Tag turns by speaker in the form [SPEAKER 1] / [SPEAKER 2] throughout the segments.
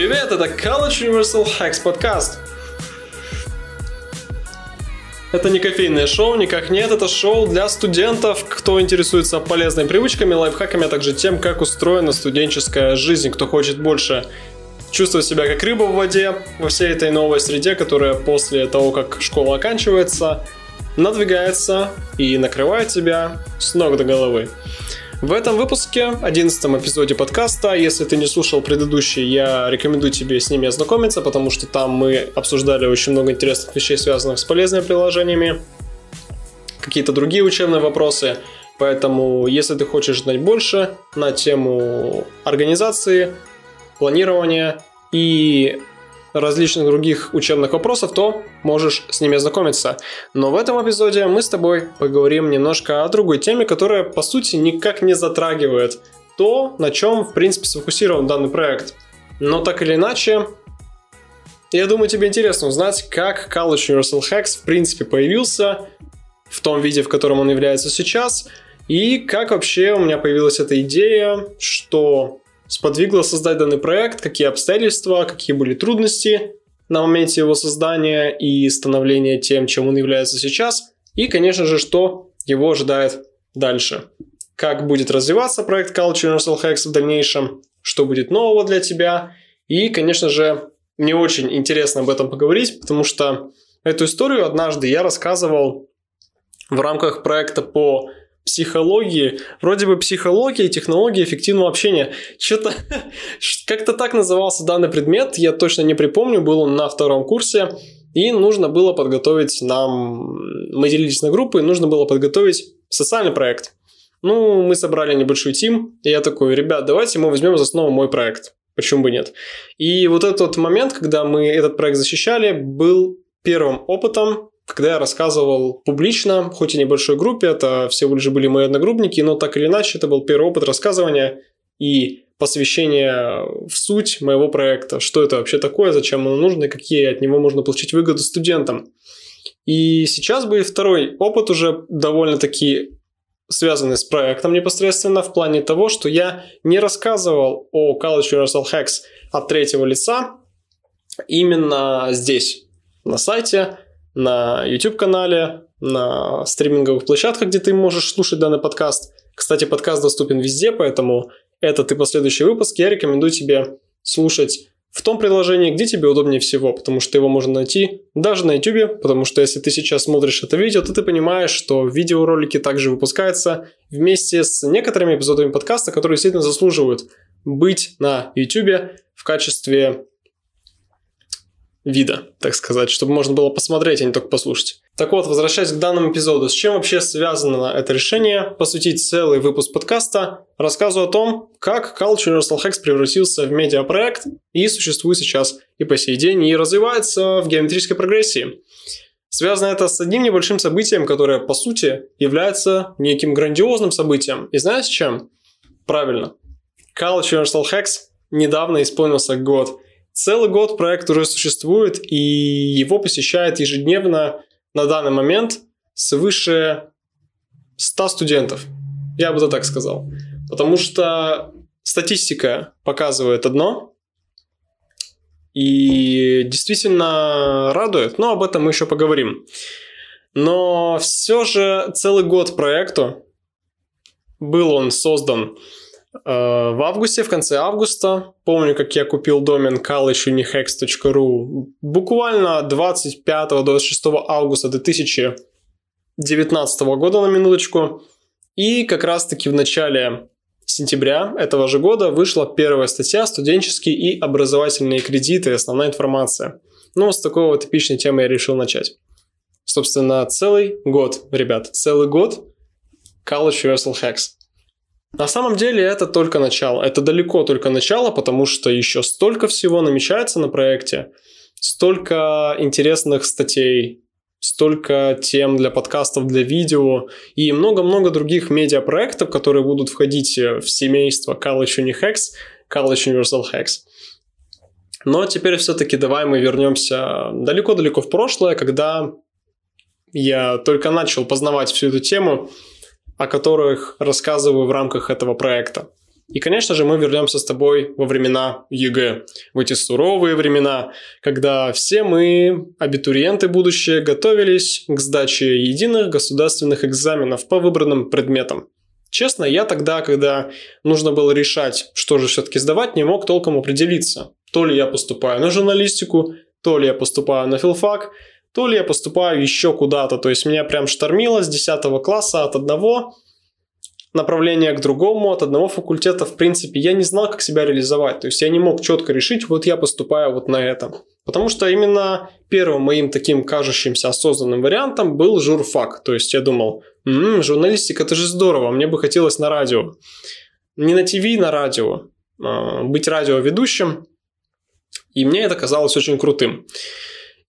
[SPEAKER 1] Привет, это College Universal Hacks подкаст. Это не кофейное шоу, никак нет, это шоу для студентов, кто интересуется полезными привычками, лайфхаками, а также тем, как устроена студенческая жизнь, кто хочет больше чувствовать себя как рыба в воде во всей этой новой среде, которая после того, как школа оканчивается, надвигается и накрывает тебя с ног до головы. В этом выпуске, 11 эпизоде подкаста, если ты не слушал предыдущий, я рекомендую тебе с ними ознакомиться, потому что там мы обсуждали очень много интересных вещей, связанных с полезными приложениями, какие-то другие учебные вопросы. Поэтому, если ты хочешь знать больше на тему организации, планирования и различных других учебных вопросов, то можешь с ними ознакомиться. Но в этом эпизоде мы с тобой поговорим немножко о другой теме, которая по сути никак не затрагивает то, на чем в принципе сфокусирован данный проект. Но так или иначе, я думаю, тебе интересно узнать, как College Universal Hacks в принципе появился в том виде, в котором он является сейчас, и как вообще у меня появилась эта идея, что сподвигло создать данный проект, какие обстоятельства, какие были трудности на моменте его создания и становления тем, чем он является сейчас, и, конечно же, что его ожидает дальше. Как будет развиваться проект Culture Universal Hacks в дальнейшем, что будет нового для тебя, и, конечно же, мне очень интересно об этом поговорить, потому что эту историю однажды я рассказывал в рамках проекта по психологии, вроде бы психология и технологии эффективного общения. Что-то как-то так назывался данный предмет, я точно не припомню, был он на втором курсе, и нужно было подготовить нам, мы делились на группы, нужно было подготовить социальный проект. Ну, мы собрали небольшой тим, и я такой, ребят, давайте мы возьмем за основу мой проект. Почему бы нет? И вот этот момент, когда мы этот проект защищали, был первым опытом когда я рассказывал публично, хоть и небольшой группе, это всего лишь были мои одногруппники, но так или иначе это был первый опыт рассказывания и посвящение в суть моего проекта, что это вообще такое, зачем оно нужно и какие от него можно получить выгоды студентам. И сейчас будет второй опыт уже довольно-таки связанный с проектом непосредственно в плане того, что я не рассказывал о College Universal Hacks от третьего лица именно здесь, на сайте, на YouTube-канале, на стриминговых площадках, где ты можешь слушать данный подкаст. Кстати, подкаст доступен везде, поэтому этот и последующий выпуск я рекомендую тебе слушать в том приложении, где тебе удобнее всего, потому что его можно найти даже на YouTube, потому что если ты сейчас смотришь это видео, то ты понимаешь, что видеоролики также выпускаются вместе с некоторыми эпизодами подкаста, которые действительно заслуживают быть на YouTube в качестве вида, так сказать, чтобы можно было посмотреть, а не только послушать. Так вот, возвращаясь к данному эпизоду, с чем вообще связано это решение посвятить целый выпуск подкаста рассказу о том, как Culture Universal Hacks превратился в медиапроект и существует сейчас и по сей день, и развивается в геометрической прогрессии. Связано это с одним небольшим событием, которое, по сути, является неким грандиозным событием. И знаешь чем? Правильно. Culture Universal Hacks недавно исполнился год – Целый год проект уже существует, и его посещает ежедневно на данный момент свыше 100 студентов. Я бы это так сказал. Потому что статистика показывает одно, и действительно радует, но об этом мы еще поговорим. Но все же целый год проекту был он создан в августе, в конце августа, помню, как я купил домен collegeunihex.ru буквально 25-26 августа 2019 года на минуточку. И как раз-таки в начале сентября этого же года вышла первая статья «Студенческие и образовательные кредиты. Основная информация». Ну, с такой вот эпичной темы я решил начать. Собственно, целый год, ребят, целый год College Universal Hacks. На самом деле это только начало. Это далеко только начало, потому что еще столько всего намечается на проекте, столько интересных статей, столько тем для подкастов, для видео и много-много других медиапроектов, которые будут входить в семейство College Unihacks, College Universal Hacks. Но теперь все-таки давай мы вернемся далеко-далеко в прошлое, когда я только начал познавать всю эту тему – о которых рассказываю в рамках этого проекта. И, конечно же, мы вернемся с тобой во времена ЕГЭ, в эти суровые времена, когда все мы, абитуриенты будущее, готовились к сдаче единых государственных экзаменов по выбранным предметам. Честно, я тогда, когда нужно было решать, что же все-таки сдавать, не мог толком определиться. То ли я поступаю на журналистику, то ли я поступаю на филфак, то ли я поступаю еще куда-то. То есть меня прям штормило с 10 класса от одного направления к другому, от одного факультета, в принципе, я не знал, как себя реализовать. То есть я не мог четко решить, вот я поступаю вот на этом. Потому что именно первым моим таким кажущимся осознанным вариантом был журфак. То есть я думал, м-м, журналистика, это же здорово, мне бы хотелось на радио. Не на ТВ, на радио. А, быть радиоведущим. И мне это казалось очень крутым.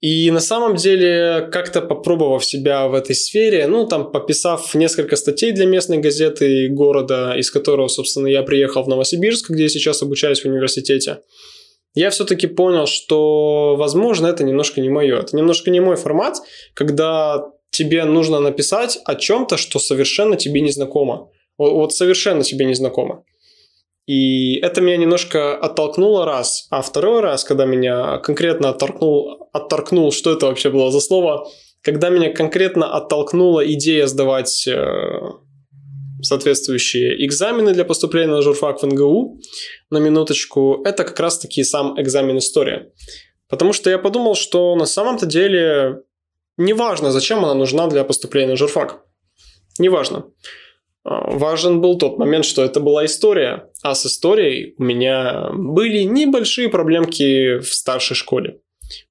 [SPEAKER 1] И на самом деле, как-то попробовав себя в этой сфере, ну, там, пописав несколько статей для местной газеты города, из которого, собственно, я приехал в Новосибирск, где я сейчас обучаюсь в университете, я все-таки понял, что, возможно, это немножко не мое. Это немножко не мой формат, когда тебе нужно написать о чем-то, что совершенно тебе не знакомо. Вот совершенно тебе не знакомо. И это меня немножко оттолкнуло раз. А второй раз, когда меня конкретно оттолкнул, оттолкнул, что это вообще было за слово, когда меня конкретно оттолкнула идея сдавать э, соответствующие экзамены для поступления на журфак в НГУ, на минуточку, это как раз-таки сам экзамен история. Потому что я подумал, что на самом-то деле неважно, зачем она нужна для поступления на журфак. Неважно. А, важен был тот момент, что это была история, а с историей у меня были небольшие проблемки в старшей школе.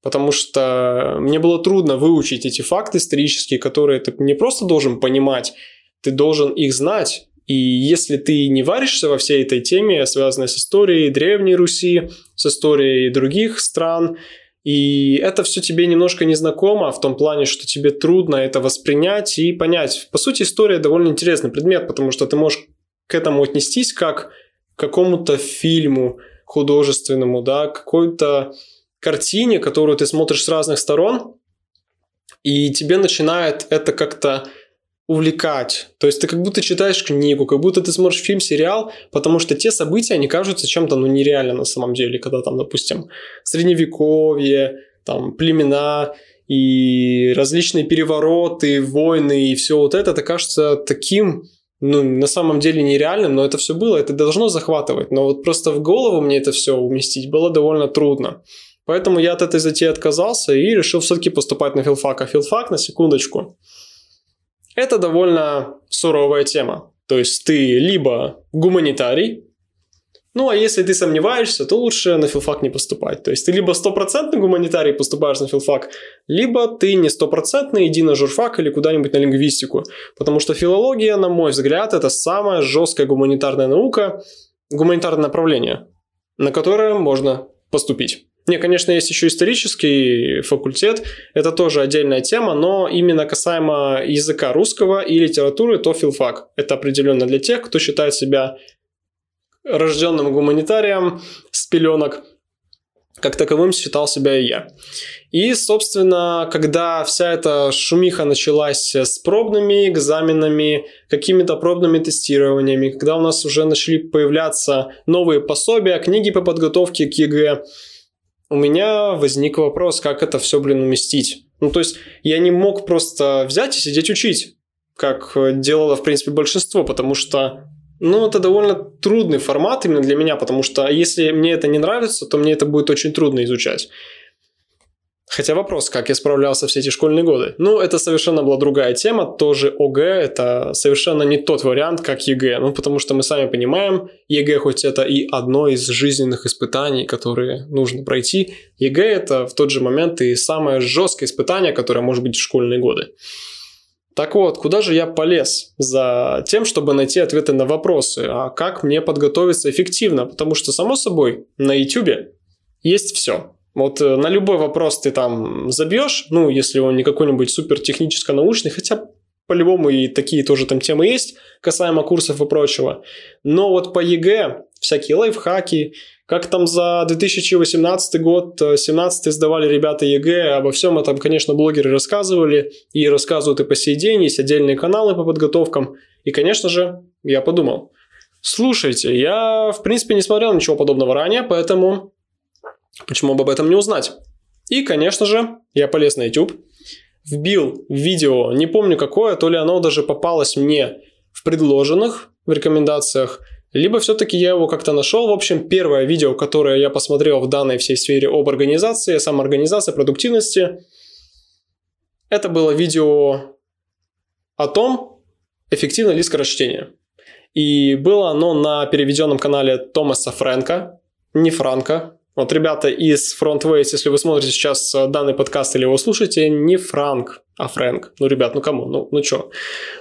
[SPEAKER 1] Потому что мне было трудно выучить эти факты исторические, которые ты не просто должен понимать, ты должен их знать. И если ты не варишься во всей этой теме, связанной с историей Древней Руси, с историей других стран, и это все тебе немножко незнакомо в том плане, что тебе трудно это воспринять и понять. По сути, история довольно интересный предмет, потому что ты можешь к этому отнестись как к какому-то фильму художественному, да, какой-то картине, которую ты смотришь с разных сторон, и тебе начинает это как-то увлекать. То есть ты как будто читаешь книгу, как будто ты смотришь фильм, сериал, потому что те события, они кажутся чем-то ну нереально на самом деле, когда там, допустим, средневековье, там племена и различные перевороты, войны и все вот это, это кажется таким ну, на самом деле нереальным, но это все было, это должно захватывать. Но вот просто в голову мне это все уместить было довольно трудно. Поэтому я от этой затеи отказался и решил все-таки поступать на филфак. А филфак, на секундочку, это довольно суровая тема. То есть ты либо гуманитарий, ну а если ты сомневаешься, то лучше на филфак не поступать. То есть ты либо стопроцентный гуманитарий поступаешь на филфак, либо ты не стопроцентный, иди на журфак или куда-нибудь на лингвистику. Потому что филология, на мой взгляд, это самая жесткая гуманитарная наука, гуманитарное направление, на которое можно поступить. Не, конечно, есть еще исторический факультет, это тоже отдельная тема, но именно касаемо языка русского и литературы, то филфак. Это определенно для тех, кто считает себя рожденным гуманитарием с пеленок, как таковым считал себя и я. И, собственно, когда вся эта шумиха началась с пробными экзаменами, какими-то пробными тестированиями, когда у нас уже начали появляться новые пособия, книги по подготовке к ЕГЭ, у меня возник вопрос, как это все, блин, уместить. Ну, то есть я не мог просто взять и сидеть учить, как делало, в принципе, большинство, потому что, ну, это довольно трудный формат именно для меня, потому что если мне это не нравится, то мне это будет очень трудно изучать. Хотя вопрос, как я справлялся все эти школьные годы. Ну, это совершенно была другая тема, тоже ОГЭ, это совершенно не тот вариант, как ЕГЭ. Ну, потому что мы сами понимаем, ЕГЭ хоть это и одно из жизненных испытаний, которые нужно пройти, ЕГЭ это в тот же момент и самое жесткое испытание, которое может быть в школьные годы. Так вот, куда же я полез за тем, чтобы найти ответы на вопросы, а как мне подготовиться эффективно? Потому что, само собой, на YouTube есть все. Вот э, на любой вопрос ты там забьешь, ну, если он не какой-нибудь супер техническо-научный, хотя по-любому и такие тоже там темы есть, касаемо курсов и прочего. Но вот по ЕГЭ всякие лайфхаки, как там за 2018 год, 2017 сдавали ребята ЕГЭ, обо всем этом, конечно, блогеры рассказывали, и рассказывают и по сей день, есть отдельные каналы по подготовкам. И, конечно же, я подумал, Слушайте, я, в принципе, не смотрел ничего подобного ранее, поэтому почему бы об этом не узнать? И, конечно же, я полез на YouTube, вбил видео, не помню какое, то ли оно даже попалось мне в предложенных, в рекомендациях, либо все-таки я его как-то нашел. В общем, первое видео, которое я посмотрел в данной всей сфере об организации, самоорганизации, продуктивности, это было видео о том, эффективно ли скорочтение. И было оно на переведенном канале Томаса Фрэнка, не Франка. Вот ребята из Frontways, если вы смотрите сейчас э, данный подкаст или его слушаете, не Франк, а Фрэнк. Ну, ребят, ну кому? Ну, ну чё?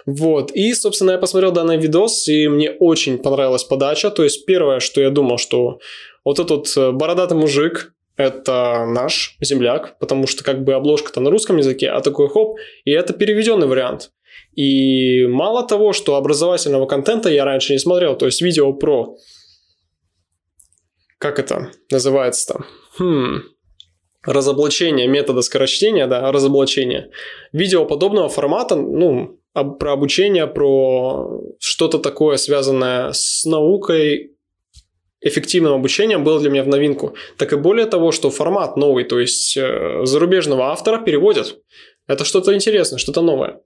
[SPEAKER 1] Вот. И, собственно, я посмотрел данный видос, и мне очень понравилась подача. То есть, первое, что я думал, что вот этот э, бородатый мужик, это наш земляк, потому что как бы обложка-то на русском языке, а такой хоп, и это переведенный вариант. И мало того, что образовательного контента я раньше не смотрел, то есть видео про... Как это называется-то? Хм, разоблачение метода скорочтения, да, разоблачение. Видео подобного формата, ну, про обучение, про что-то такое, связанное с наукой, эффективным обучением было для меня в новинку. Так и более того, что формат новый, то есть э, зарубежного автора переводят. Это что-то интересное, что-то новое.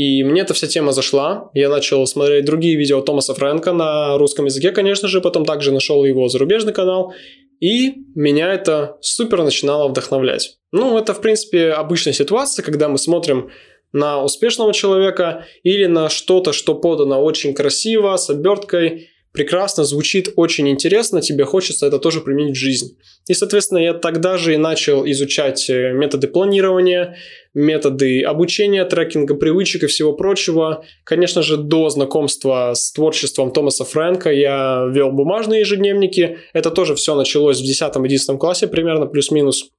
[SPEAKER 1] И мне эта вся тема зашла. Я начал смотреть другие видео Томаса Фрэнка на русском языке, конечно же. Потом также нашел его зарубежный канал. И меня это супер начинало вдохновлять. Ну, это, в принципе, обычная ситуация, когда мы смотрим на успешного человека или на что-то, что подано очень красиво, с оберткой, прекрасно, звучит очень интересно, тебе хочется это тоже применить в жизнь. И, соответственно, я тогда же и начал изучать э, методы планирования, методы обучения, трекинга привычек и всего прочего. Конечно же, до знакомства с творчеством Томаса Фрэнка я вел бумажные ежедневники. Это тоже все началось в 10-11 классе примерно, плюс-минус.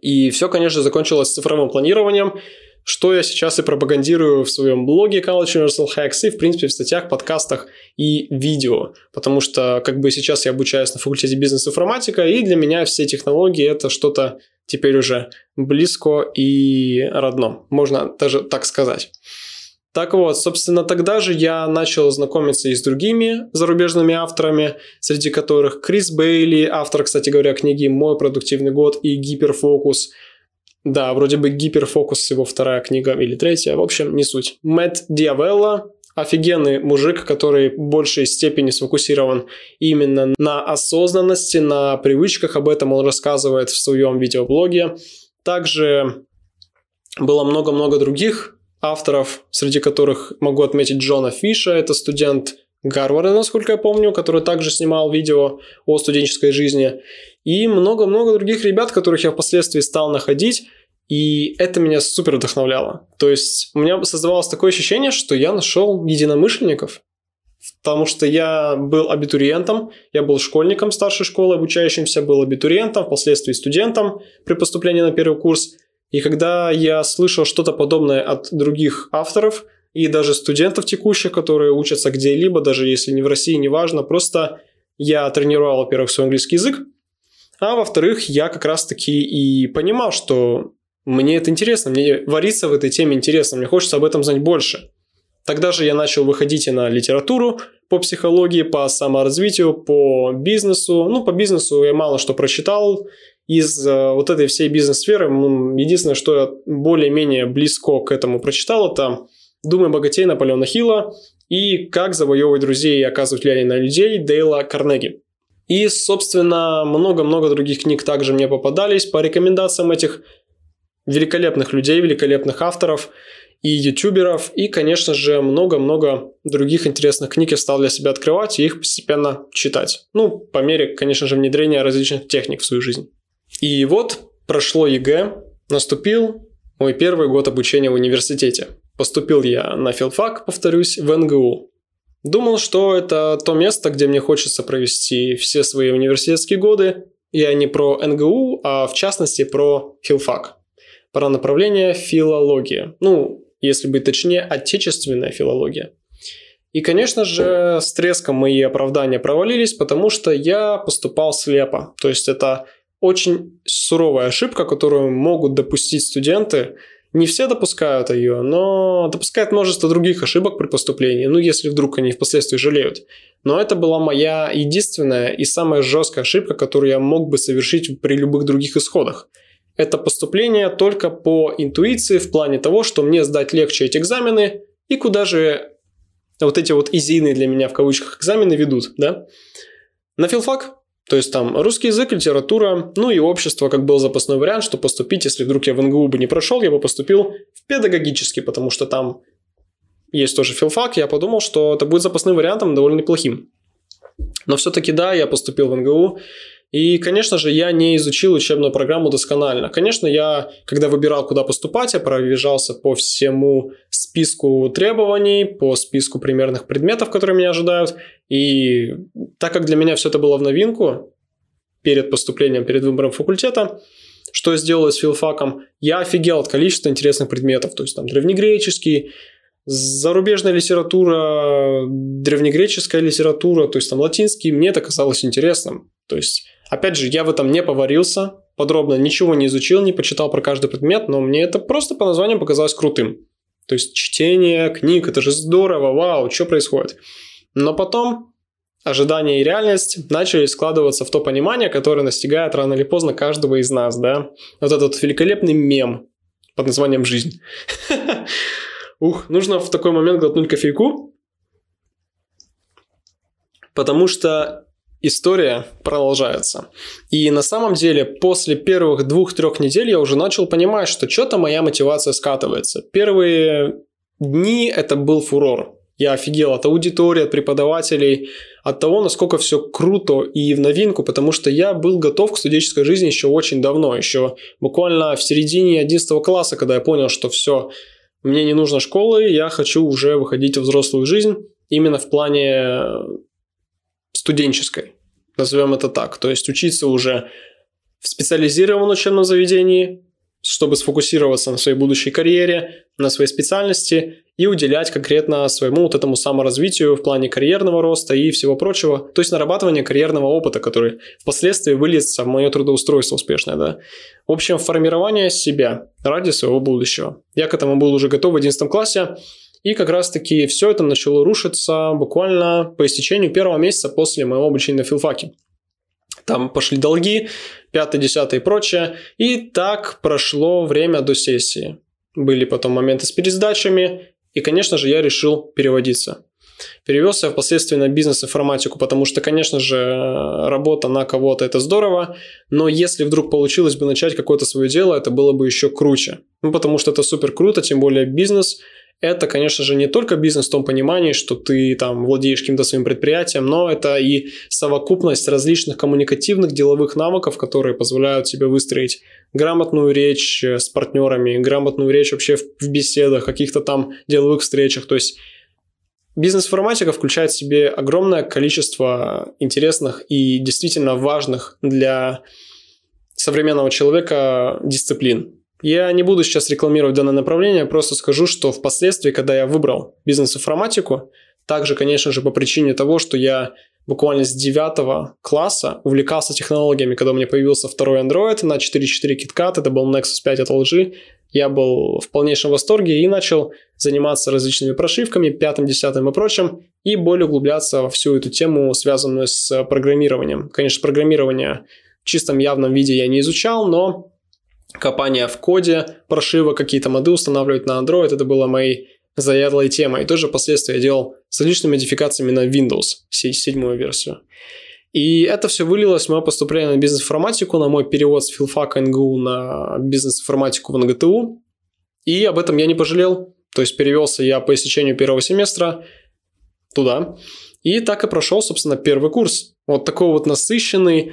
[SPEAKER 1] И все, конечно, закончилось цифровым планированием что я сейчас и пропагандирую в своем блоге College Universal Hacks и, в принципе, в статьях, подкастах и видео. Потому что, как бы сейчас я обучаюсь на факультете бизнес-информатика, и для меня все технологии – это что-то теперь уже близко и родно. Можно даже так сказать. Так вот, собственно, тогда же я начал знакомиться и с другими зарубежными авторами, среди которых Крис Бейли, автор, кстати говоря, книги «Мой продуктивный год» и «Гиперфокус», да, вроде бы гиперфокус его вторая книга или третья, в общем, не суть. Мэтт Диавелла, офигенный мужик, который в большей степени сфокусирован именно на осознанности, на привычках, об этом он рассказывает в своем видеоблоге. Также было много-много других авторов, среди которых могу отметить Джона Фиша, это студент Гарварда, насколько я помню, который также снимал видео о студенческой жизни. И много-много других ребят, которых я впоследствии стал находить. И это меня супер вдохновляло. То есть у меня создавалось такое ощущение, что я нашел единомышленников. Потому что я был абитуриентом, я был школьником старшей школы, обучающимся, был абитуриентом, впоследствии студентом при поступлении на первый курс. И когда я слышал что-то подобное от других авторов и даже студентов текущих, которые учатся где-либо, даже если не в России, неважно, просто я тренировал, во-первых, свой английский язык, а во-вторых, я как раз-таки и понимал, что мне это интересно, мне вариться в этой теме интересно, мне хочется об этом знать больше. Тогда же я начал выходить и на литературу по психологии, по саморазвитию, по бизнесу. Ну, по бизнесу я мало что прочитал. Из э, вот этой всей бизнес-сферы единственное, что я более-менее близко к этому прочитал, это «Думай богатей» Наполеона Хилла и «Как завоевывать друзей и оказывать влияние на людей» Дейла Карнеги. И, собственно, много-много других книг также мне попадались по рекомендациям этих великолепных людей, великолепных авторов и ютуберов, и, конечно же, много-много других интересных книг я стал для себя открывать и их постепенно читать. Ну, по мере, конечно же, внедрения различных техник в свою жизнь. И вот прошло ЕГЭ, наступил мой первый год обучения в университете. Поступил я на филфак, повторюсь, в НГУ. Думал, что это то место, где мне хочется провести все свои университетские годы. Я не про НГУ, а в частности про филфак про направление филология. Ну, если быть точнее, отечественная филология. И, конечно же, с треском мои оправдания провалились, потому что я поступал слепо. То есть это очень суровая ошибка, которую могут допустить студенты, Не все допускают ее, но допускают множество других ошибок при поступлении, ну, если вдруг они впоследствии жалеют. Но это была моя единственная и самая жесткая ошибка, которую я мог бы совершить при любых других исходах. Это поступление только по интуиции в плане того, что мне сдать легче эти экзамены и куда же вот эти вот изийные для меня в кавычках экзамены ведут, да? На филфак, то есть там русский язык, литература, ну и общество, как был запасной вариант, что поступить, если вдруг я в НГУ бы не прошел, я бы поступил в педагогический, потому что там есть тоже филфак, я подумал, что это будет запасным вариантом довольно неплохим. Но все-таки да, я поступил в НГУ, и, конечно же, я не изучил учебную программу досконально. Конечно, я, когда выбирал, куда поступать, я пробежался по всему списку требований, по списку примерных предметов, которые меня ожидают. И так как для меня все это было в новинку, перед поступлением, перед выбором факультета, что я сделал с филфаком, я офигел от количества интересных предметов. То есть там древнегреческий, зарубежная литература, древнегреческая литература, то есть там латинский, мне это казалось интересным. То есть Опять же, я в этом не поварился, подробно ничего не изучил, не почитал про каждый предмет, но мне это просто по названию показалось крутым. То есть чтение книг, это же здорово, вау, что происходит. Но потом ожидания и реальность начали складываться в то понимание, которое настигает рано или поздно каждого из нас, да. Вот этот великолепный мем под названием «Жизнь». Ух, нужно в такой момент глотнуть кофейку, потому что история продолжается. И на самом деле после первых двух-трех недель я уже начал понимать, что что-то моя мотивация скатывается. Первые дни это был фурор. Я офигел от аудитории, от преподавателей, от того, насколько все круто и в новинку, потому что я был готов к студенческой жизни еще очень давно, еще буквально в середине 11 класса, когда я понял, что все, мне не нужно школы, я хочу уже выходить в взрослую жизнь именно в плане студенческой, назовем это так. То есть учиться уже в специализированном учебном заведении, чтобы сфокусироваться на своей будущей карьере, на своей специальности и уделять конкретно своему вот этому саморазвитию в плане карьерного роста и всего прочего, то есть нарабатывание карьерного опыта, который впоследствии выльется в мое трудоустройство успешное, да. В общем, формирование себя ради своего будущего. Я к этому был уже готов в 11 классе, и как раз-таки все это начало рушиться буквально по истечению первого месяца после моего обучения на филфаке. Там пошли долги, пятое, десятое и прочее. И так прошло время до сессии. Были потом моменты с пересдачами. И, конечно же, я решил переводиться. Перевелся впоследствии на бизнес-информатику, потому что, конечно же, работа на кого-то это здорово, но если вдруг получилось бы начать какое-то свое дело, это было бы еще круче. Ну, потому что это супер круто, тем более бизнес – это, конечно же, не только бизнес в том понимании, что ты там владеешь каким-то своим предприятием, но это и совокупность различных коммуникативных деловых навыков, которые позволяют тебе выстроить грамотную речь э, с партнерами, грамотную речь вообще в беседах, каких-то там деловых встречах. То есть Бизнес-информатика включает в себе огромное количество интересных и действительно важных для современного человека дисциплин. Я не буду сейчас рекламировать данное направление, просто скажу, что впоследствии, когда я выбрал бизнес-информатику, также, конечно же, по причине того, что я буквально с 9 класса увлекался технологиями, когда у меня появился второй Android на 4.4 KitKat, это был Nexus 5 от LG, я был в полнейшем восторге и начал заниматься различными прошивками, пятым, десятым и прочим, и более углубляться во всю эту тему, связанную с программированием. Конечно, программирование в чистом явном виде я не изучал, но копание в коде, прошивок, какие-то моды устанавливать на Android, это было моей заядлой темой. И тоже впоследствии я делал с различными модификациями на Windows, седьмую версию. И это все вылилось в мое поступление на бизнес-информатику, на мой перевод с филфака НГУ на бизнес-информатику в НГТУ. И об этом я не пожалел. То есть перевелся я по истечению первого семестра туда. И так и прошел, собственно, первый курс. Вот такой вот насыщенный,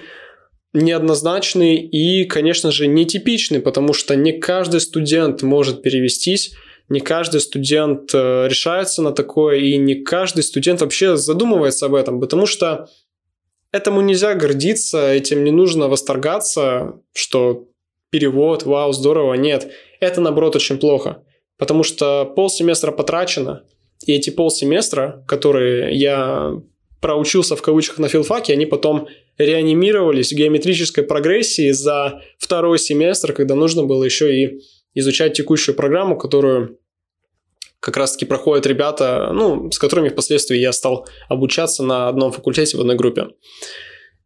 [SPEAKER 1] неоднозначный и, конечно же, нетипичный, потому что не каждый студент может перевестись, не каждый студент э, решается на такое, и не каждый студент вообще задумывается об этом, потому что этому нельзя гордиться, этим не нужно восторгаться, что перевод, вау, здорово, нет. Это, наоборот, очень плохо, потому что полсеместра потрачено, и эти полсеместра, которые я проучился в кавычках на филфаке, они потом реанимировались в геометрической прогрессии за второй семестр, когда нужно было еще и изучать текущую программу, которую как раз-таки проходят ребята, ну, с которыми впоследствии я стал обучаться на одном факультете в одной группе.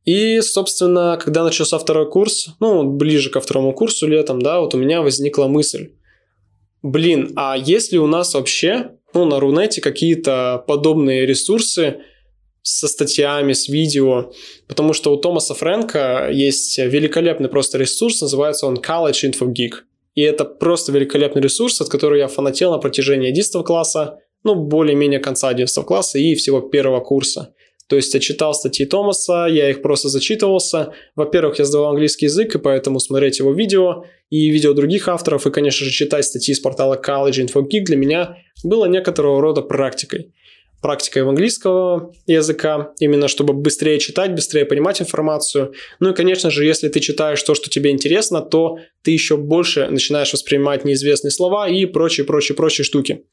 [SPEAKER 1] И, собственно, когда начался второй курс, ну, ближе ко второму курсу летом, да, вот у меня возникла мысль. Блин, а есть ли у нас вообще, ну, на Рунете какие-то подобные ресурсы со статьями, с видео? Потому что у Томаса Фрэнка есть великолепный просто ресурс, называется он College Info Geek. И это просто великолепный ресурс, от которого я фанател на протяжении 11 класса, ну, более-менее конца 11 класса и всего первого курса. То есть я читал статьи Томаса, я их просто зачитывался. Во-первых, я сдавал английский язык, и поэтому смотреть его видео и видео других авторов, и, конечно же, читать статьи с портала College Info Geek для меня было некоторого рода практикой практикой английского языка, именно чтобы быстрее читать, быстрее понимать информацию. Ну и, конечно же, если ты читаешь то, что тебе интересно, то ты еще больше начинаешь воспринимать неизвестные слова и прочие, прочие, прочие штуки.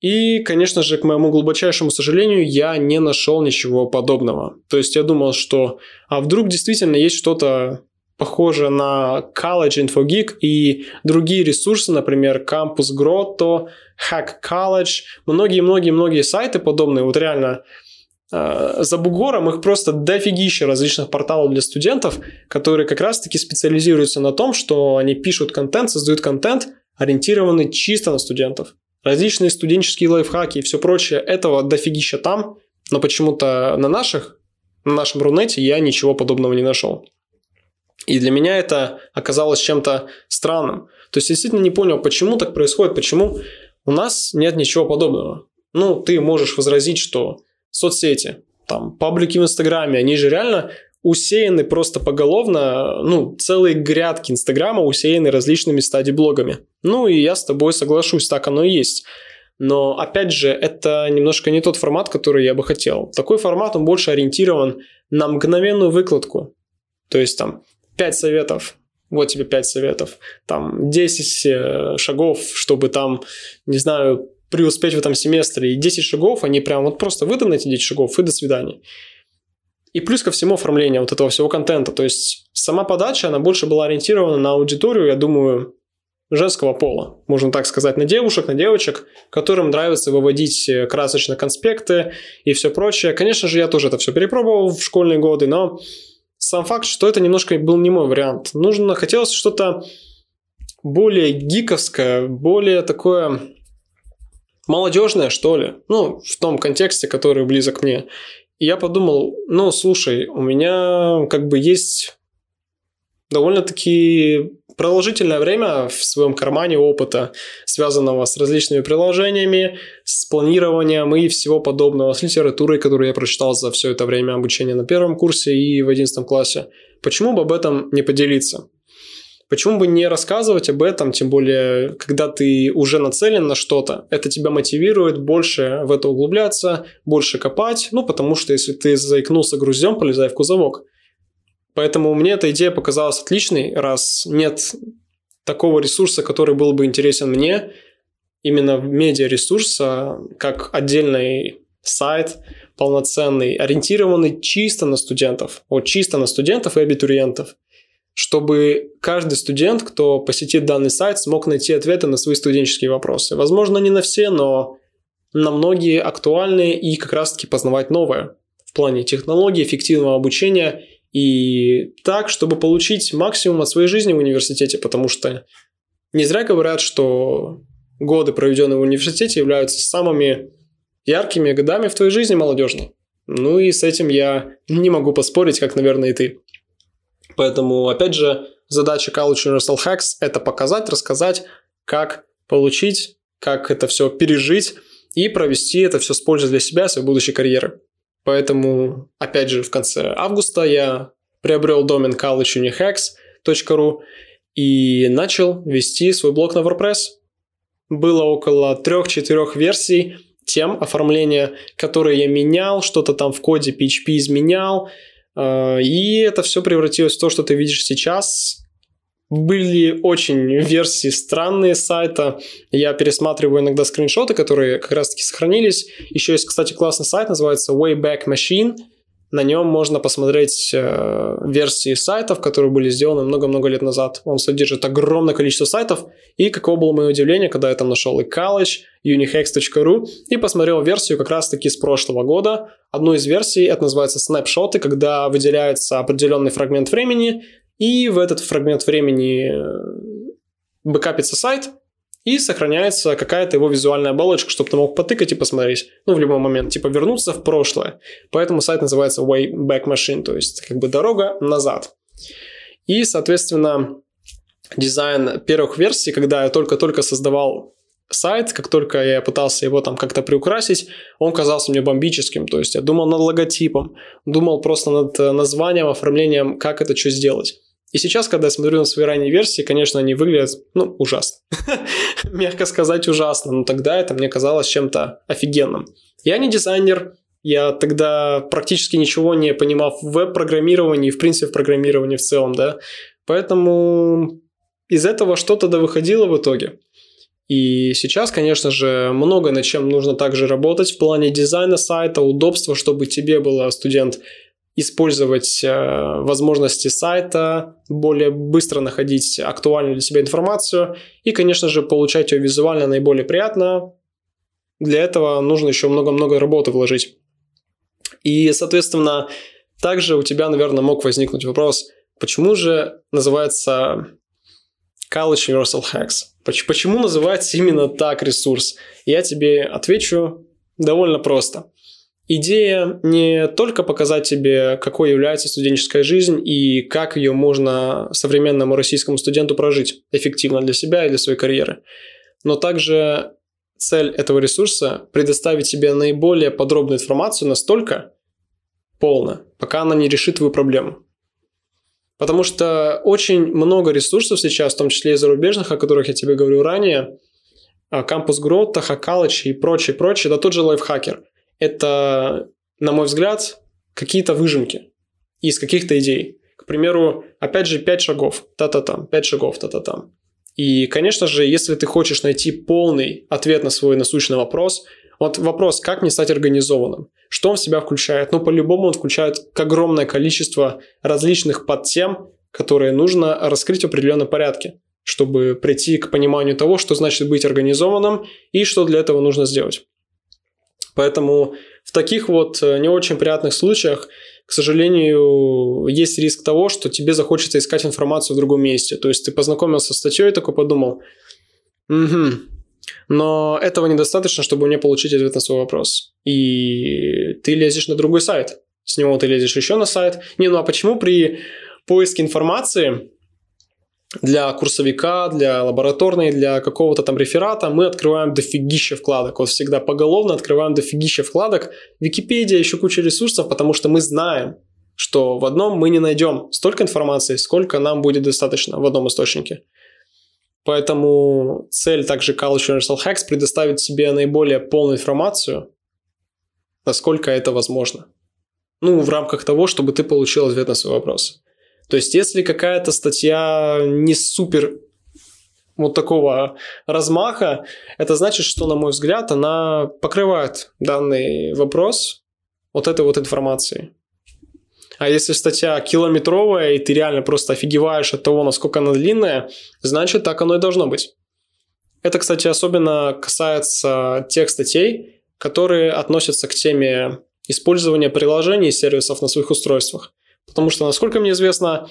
[SPEAKER 1] И, конечно же, к моему глубочайшему сожалению, я не нашел ничего подобного. То есть я думал, что а вдруг действительно есть что-то похоже на College InfoGeek и другие ресурсы, например, Campus Grotto, Hack College, многие-многие-многие сайты подобные, вот реально э, за бугором их просто дофигища различных порталов для студентов, которые как раз-таки специализируются на том, что они пишут контент, создают контент, ориентированный чисто на студентов. Различные студенческие лайфхаки и все прочее, этого дофигища там, но почему-то на наших, на нашем Рунете я ничего подобного не нашел. И для меня это оказалось чем-то странным. То есть я действительно не понял, почему так происходит, почему у нас нет ничего подобного. Ну, ты можешь возразить, что соцсети, там, паблики в Инстаграме, они же реально усеяны просто поголовно, ну, целые грядки Инстаграма усеяны различными стадий-блогами. Ну, и я с тобой соглашусь, так оно и есть. Но, опять же, это немножко не тот формат, который я бы хотел. Такой формат, он больше ориентирован на мгновенную выкладку. То есть, там, 5 советов, вот тебе 5 советов, там 10 э, шагов, чтобы там, не знаю, преуспеть в этом семестре, и 10 шагов, они прям вот просто выданы эти 10 шагов, и до свидания. И плюс ко всему оформление вот этого всего контента, то есть сама подача, она больше была ориентирована на аудиторию, я думаю, женского пола, можно так сказать, на девушек, на девочек, которым нравится выводить э, красочно конспекты и все прочее. Конечно же, я тоже это все перепробовал в школьные годы, но сам факт, что это немножко был не мой вариант. Нужно, хотелось что-то более гиковское, более такое молодежное, что ли. Ну, в том контексте, который близок мне. И я подумал, ну, слушай, у меня как бы есть довольно-таки продолжительное время в своем кармане опыта, связанного с различными приложениями, с планированием и всего подобного, с литературой, которую я прочитал за все это время обучения на первом курсе и в одиннадцатом классе. Почему бы об этом не поделиться? Почему бы не рассказывать об этом, тем более, когда ты уже нацелен на что-то, это тебя мотивирует больше в это углубляться, больше копать, ну, потому что если ты заикнулся груздем, полезай в кузовок. Поэтому мне эта идея показалась отличной, раз нет такого ресурса, который был бы интересен мне, именно медиаресурса, как отдельный сайт, полноценный, ориентированный чисто на студентов, вот чисто на студентов и абитуриентов, чтобы каждый студент, кто посетит данный сайт, смог найти ответы на свои студенческие вопросы. Возможно, не на все, но на многие актуальные и как раз-таки познавать новое в плане технологий, эффективного обучения и так, чтобы получить максимум от своей жизни в университете, потому что не зря говорят, что годы, проведенные в университете, являются самыми яркими годами в твоей жизни молодежной. Ну и с этим я не могу поспорить, как, наверное, и ты. Поэтому, опять же, задача College Universal Hacks – это показать, рассказать, как получить, как это все пережить и провести это все с пользой для себя, своей будущей карьеры. Поэтому, опять же, в конце августа я приобрел домен collegeunihex.ru и начал вести свой блог на WordPress. Было около 3-4 версий тем оформления, которые я менял, что-то там в коде PHP изменял, э, и это все превратилось в то, что ты видишь сейчас были очень версии странные сайта. Я пересматриваю иногда скриншоты, которые как раз-таки сохранились. Еще есть, кстати, классный сайт, называется Wayback Machine. На нем можно посмотреть э, версии сайтов, которые были сделаны много-много лет назад. Он содержит огромное количество сайтов. И каково было мое удивление, когда я там нашел и college, unihex.ru и посмотрел версию как раз-таки с прошлого года. Одну из версий, это называется снапшоты, когда выделяется определенный фрагмент времени, и в этот фрагмент времени э, бэкапится сайт, и сохраняется какая-то его визуальная оболочка, чтобы ты мог потыкать и посмотреть, ну, в любой момент, типа вернуться в прошлое. Поэтому сайт называется Wayback Machine, то есть как бы дорога назад. И, соответственно, дизайн первых версий, когда я только-только создавал сайт, как только я пытался его там как-то приукрасить, он казался мне бомбическим. То есть я думал над логотипом, думал просто над э, названием, оформлением, как это что сделать. И сейчас, когда я смотрю на свои ранние версии, конечно, они выглядят, ну, ужасно. Мягко сказать, ужасно. Но тогда это мне казалось чем-то офигенным. Я не дизайнер, я тогда практически ничего не понимал в веб-программировании, в принципе, в программировании в целом, да. Поэтому из этого что-то да выходило в итоге. И сейчас, конечно же, много над чем нужно также работать в плане дизайна сайта, удобства, чтобы тебе было, студент, использовать э, возможности сайта, более быстро находить актуальную для себя информацию и, конечно же, получать ее визуально наиболее приятно. Для этого нужно еще много-много работы вложить. И, соответственно, также у тебя, наверное, мог возникнуть вопрос, почему же называется College Universal Hacks? Почему называется именно так ресурс? Я тебе отвечу довольно просто – Идея не только показать тебе, какой является студенческая жизнь и как ее можно современному российскому студенту прожить эффективно для себя и для своей карьеры, но также цель этого ресурса – предоставить тебе наиболее подробную информацию настолько полно, пока она не решит твою проблему. Потому что очень много ресурсов сейчас, в том числе и зарубежных, о которых я тебе говорил ранее, Campus Growth, Hackology и прочее, прочее, да тот же лайфхакер – это, на мой взгляд, какие-то выжимки из каких-то идей. К примеру, опять же, пять шагов, та-та-там, пять шагов, та-та-там. И, конечно же, если ты хочешь найти полный ответ на свой насущный вопрос, вот вопрос, как мне стать организованным? Что он в себя включает? Ну, по-любому он включает огромное количество различных подтем, которые нужно раскрыть в определенном порядке, чтобы прийти к пониманию того, что значит быть организованным и что для этого нужно сделать. Поэтому в таких вот э, не очень приятных случаях, к сожалению, есть риск того, что тебе захочется искать информацию в другом месте. То есть ты познакомился с статьей такой подумал, угу, но этого недостаточно, чтобы мне получить ответ на свой вопрос. И ты лезешь на другой сайт. С него ты лезешь еще на сайт. Не, ну а почему при поиске информации для курсовика, для лабораторной, для какого-то там реферата мы открываем дофигища вкладок. Вот всегда поголовно открываем дофигища вкладок. Википедия, еще куча ресурсов, потому что мы знаем, что в одном мы не найдем столько информации, сколько нам будет достаточно в одном источнике. Поэтому цель также College Universal Hacks предоставить себе наиболее полную информацию, насколько это возможно. Ну, в рамках того, чтобы ты получил ответ на свой вопрос. То есть, если какая-то статья не супер вот такого размаха, это значит, что, на мой взгляд, она покрывает данный вопрос вот этой вот информацией. А если статья километровая, и ты реально просто офигеваешь от того, насколько она длинная, значит, так оно и должно быть. Это, кстати, особенно касается тех статей, которые относятся к теме использования приложений и сервисов на своих устройствах. Потому что, насколько мне известно,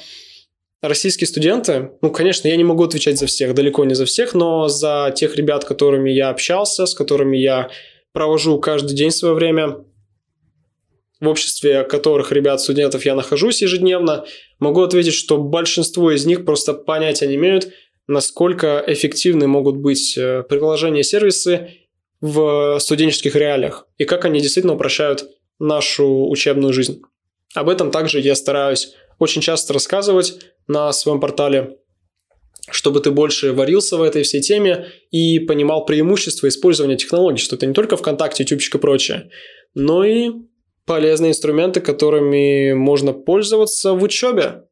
[SPEAKER 1] российские студенты, ну, конечно, я не могу отвечать за всех, далеко не за всех, но за тех ребят, которыми я общался, с которыми я провожу каждый день свое время, в обществе которых ребят, студентов я нахожусь ежедневно, могу ответить, что большинство из них просто понятия не имеют, насколько эффективны могут быть э, приложения и сервисы в студенческих реалиях и как они действительно упрощают нашу учебную жизнь. Об этом также я стараюсь очень часто рассказывать на своем портале, чтобы ты больше варился в этой всей теме и понимал преимущества использования технологий, что это не только ВКонтакте, Ютубчик и прочее, но и полезные инструменты, которыми можно пользоваться в учебе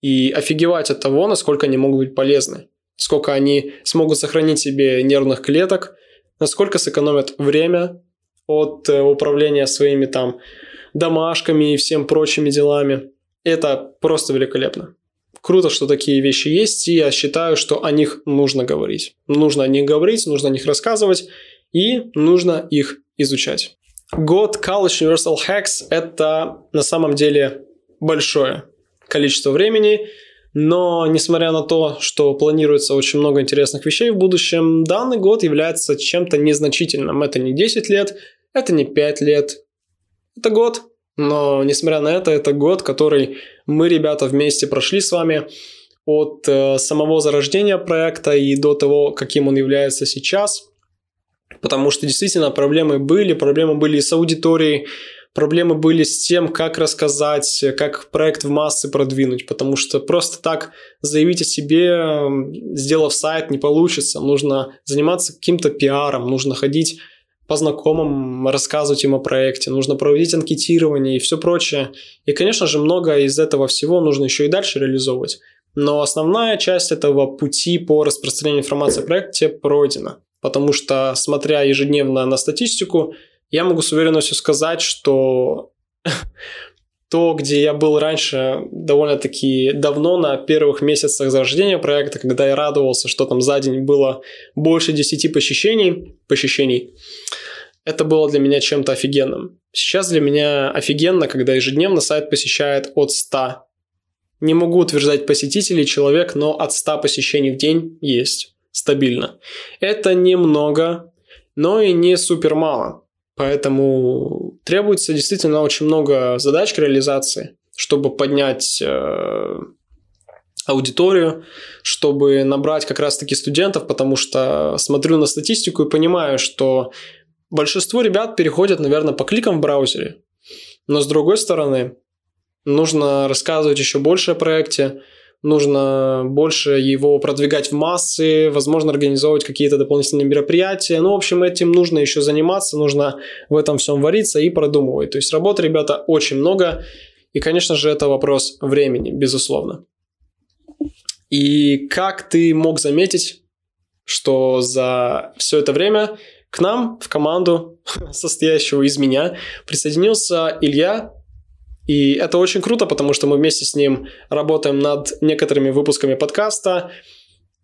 [SPEAKER 1] и офигевать от того, насколько они могут быть полезны, сколько они смогут сохранить себе нервных клеток, насколько сэкономят время от э, управления своими там домашками и всем прочими делами. Это просто великолепно. Круто, что такие вещи есть, и я считаю, что о них нужно говорить. Нужно о них говорить, нужно о них рассказывать, и нужно их изучать. Год College Universal Hacks – это на самом деле большое количество времени, но несмотря на то, что планируется очень много интересных вещей в будущем, данный год является чем-то незначительным. Это не 10 лет, это не 5 лет, это год. Но несмотря на это, это год, который мы, ребята, вместе прошли с вами от э, самого зарождения проекта и до того, каким он является сейчас. Потому что действительно проблемы были, проблемы были и с аудиторией, проблемы были с тем, как рассказать, как проект в массы продвинуть, потому что просто так заявить о себе, сделав сайт, не получится. Нужно заниматься каким-то пиаром, нужно ходить по знакомым, рассказывать им о проекте, нужно проводить анкетирование и все прочее. И, конечно же, много из этого всего нужно еще и дальше реализовывать. Но основная часть этого пути по распространению информации о проекте пройдена. Потому что, смотря ежедневно на статистику, я могу с уверенностью сказать, что то, где я был раньше довольно-таки давно, на первых месяцах зарождения проекта, когда я радовался, что там за день было больше 10 посещений, посещений, это было для меня чем-то офигенным. Сейчас для меня офигенно, когда ежедневно сайт посещает от 100. Не могу утверждать посетителей человек, но от 100 посещений в день есть стабильно. Это немного, но и не супер мало. Поэтому требуется действительно очень много задач к реализации, чтобы поднять э, аудиторию, чтобы набрать как раз-таки студентов, потому что смотрю на статистику и понимаю, что большинство ребят переходят, наверное, по кликам в браузере. Но с другой стороны, нужно рассказывать еще больше о проекте, нужно больше его продвигать в массы, возможно, организовывать какие-то дополнительные мероприятия. Ну, в общем, этим нужно еще заниматься, нужно в этом всем вариться и продумывать. То есть работы, ребята, очень много. И, конечно же, это вопрос времени, безусловно. И как ты мог заметить, что за все это время к нам в команду, состоящую из меня, присоединился Илья, и это очень круто, потому что мы вместе с ним работаем над некоторыми выпусками подкаста.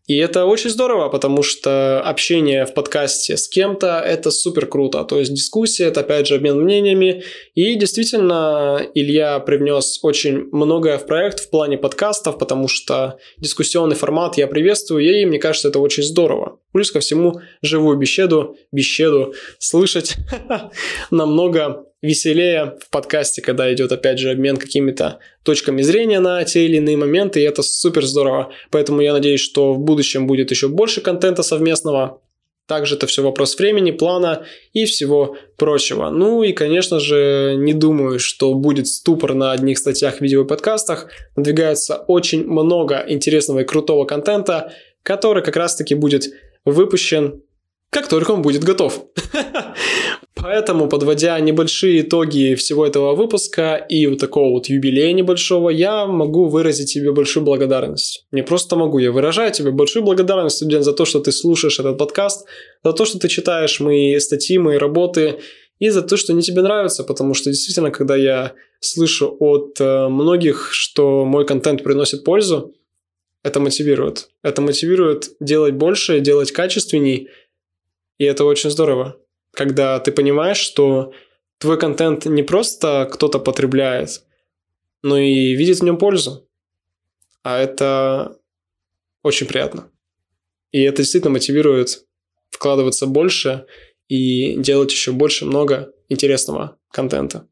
[SPEAKER 1] И это очень здорово, потому что общение в подкасте с кем-то – это супер круто. То есть дискуссия – это, опять же, обмен мнениями. И действительно, Илья привнес очень многое в проект в плане подкастов, потому что дискуссионный формат я приветствую, и мне кажется, это очень здорово. Плюс ко всему, живую беседу, беседу слышать намного веселее в подкасте, когда идет, опять же, обмен какими-то точками зрения на те или иные моменты, и это супер здорово. Поэтому я надеюсь, что в будущем будет еще больше контента совместного. Также это все вопрос времени, плана и всего прочего. Ну и, конечно же, не думаю, что будет ступор на одних статьях, видео и подкастах. Надвигается очень много интересного и крутого контента, который как раз-таки будет выпущен как только он будет готов. Поэтому, подводя небольшие итоги всего этого выпуска и вот такого вот юбилея небольшого, я могу выразить тебе большую благодарность. Не просто могу, я выражаю тебе большую благодарность, студент, за то, что ты слушаешь этот подкаст, за то, что ты читаешь мои статьи, мои работы, и за то, что они тебе нравятся, потому что действительно, когда я слышу от э, многих, что мой контент приносит пользу, это мотивирует. Это мотивирует делать больше, делать качественней, и это очень здорово когда ты понимаешь, что твой контент не просто кто-то потребляет, но и видит в нем пользу. А это очень приятно. И это действительно мотивирует вкладываться больше и делать еще больше много интересного контента.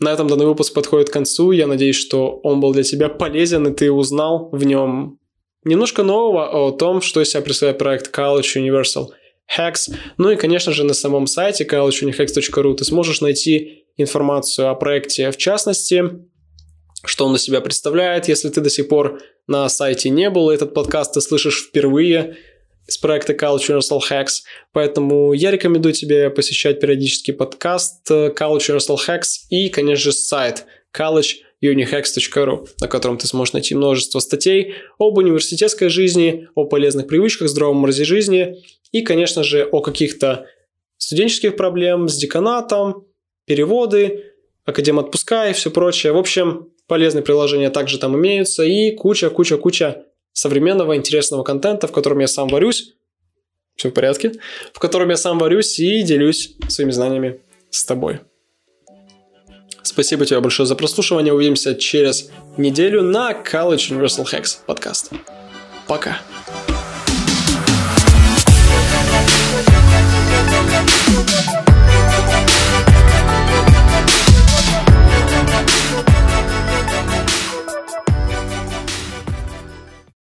[SPEAKER 1] На этом данный выпуск подходит к концу. Я надеюсь, что он был для тебя полезен, и ты узнал в нем немножко нового о том, что из себя представляет проект College Universal – Hex. Ну и, конечно же, на самом сайте college.hex.ru ты сможешь найти информацию о проекте в частности, что он из себя представляет. Если ты до сих пор на сайте не был, этот подкаст ты слышишь впервые с проекта College Universal Hacks. Поэтому я рекомендую тебе посещать периодически подкаст College Universal Hacks и, конечно же, сайт college unihex.ru, на котором ты сможешь найти множество статей об университетской жизни, о полезных привычках, здоровом образе жизни и, конечно же, о каких-то студенческих проблем с деканатом, переводы, Академ отпуска и все прочее. В общем, полезные приложения также там имеются и куча-куча-куча современного интересного контента, в котором я сам варюсь. Все в порядке. В котором я сам варюсь и делюсь своими знаниями с тобой. Спасибо тебе большое за прослушивание. Увидимся через неделю на College Universal Hacks подкаст. Пока. Пока.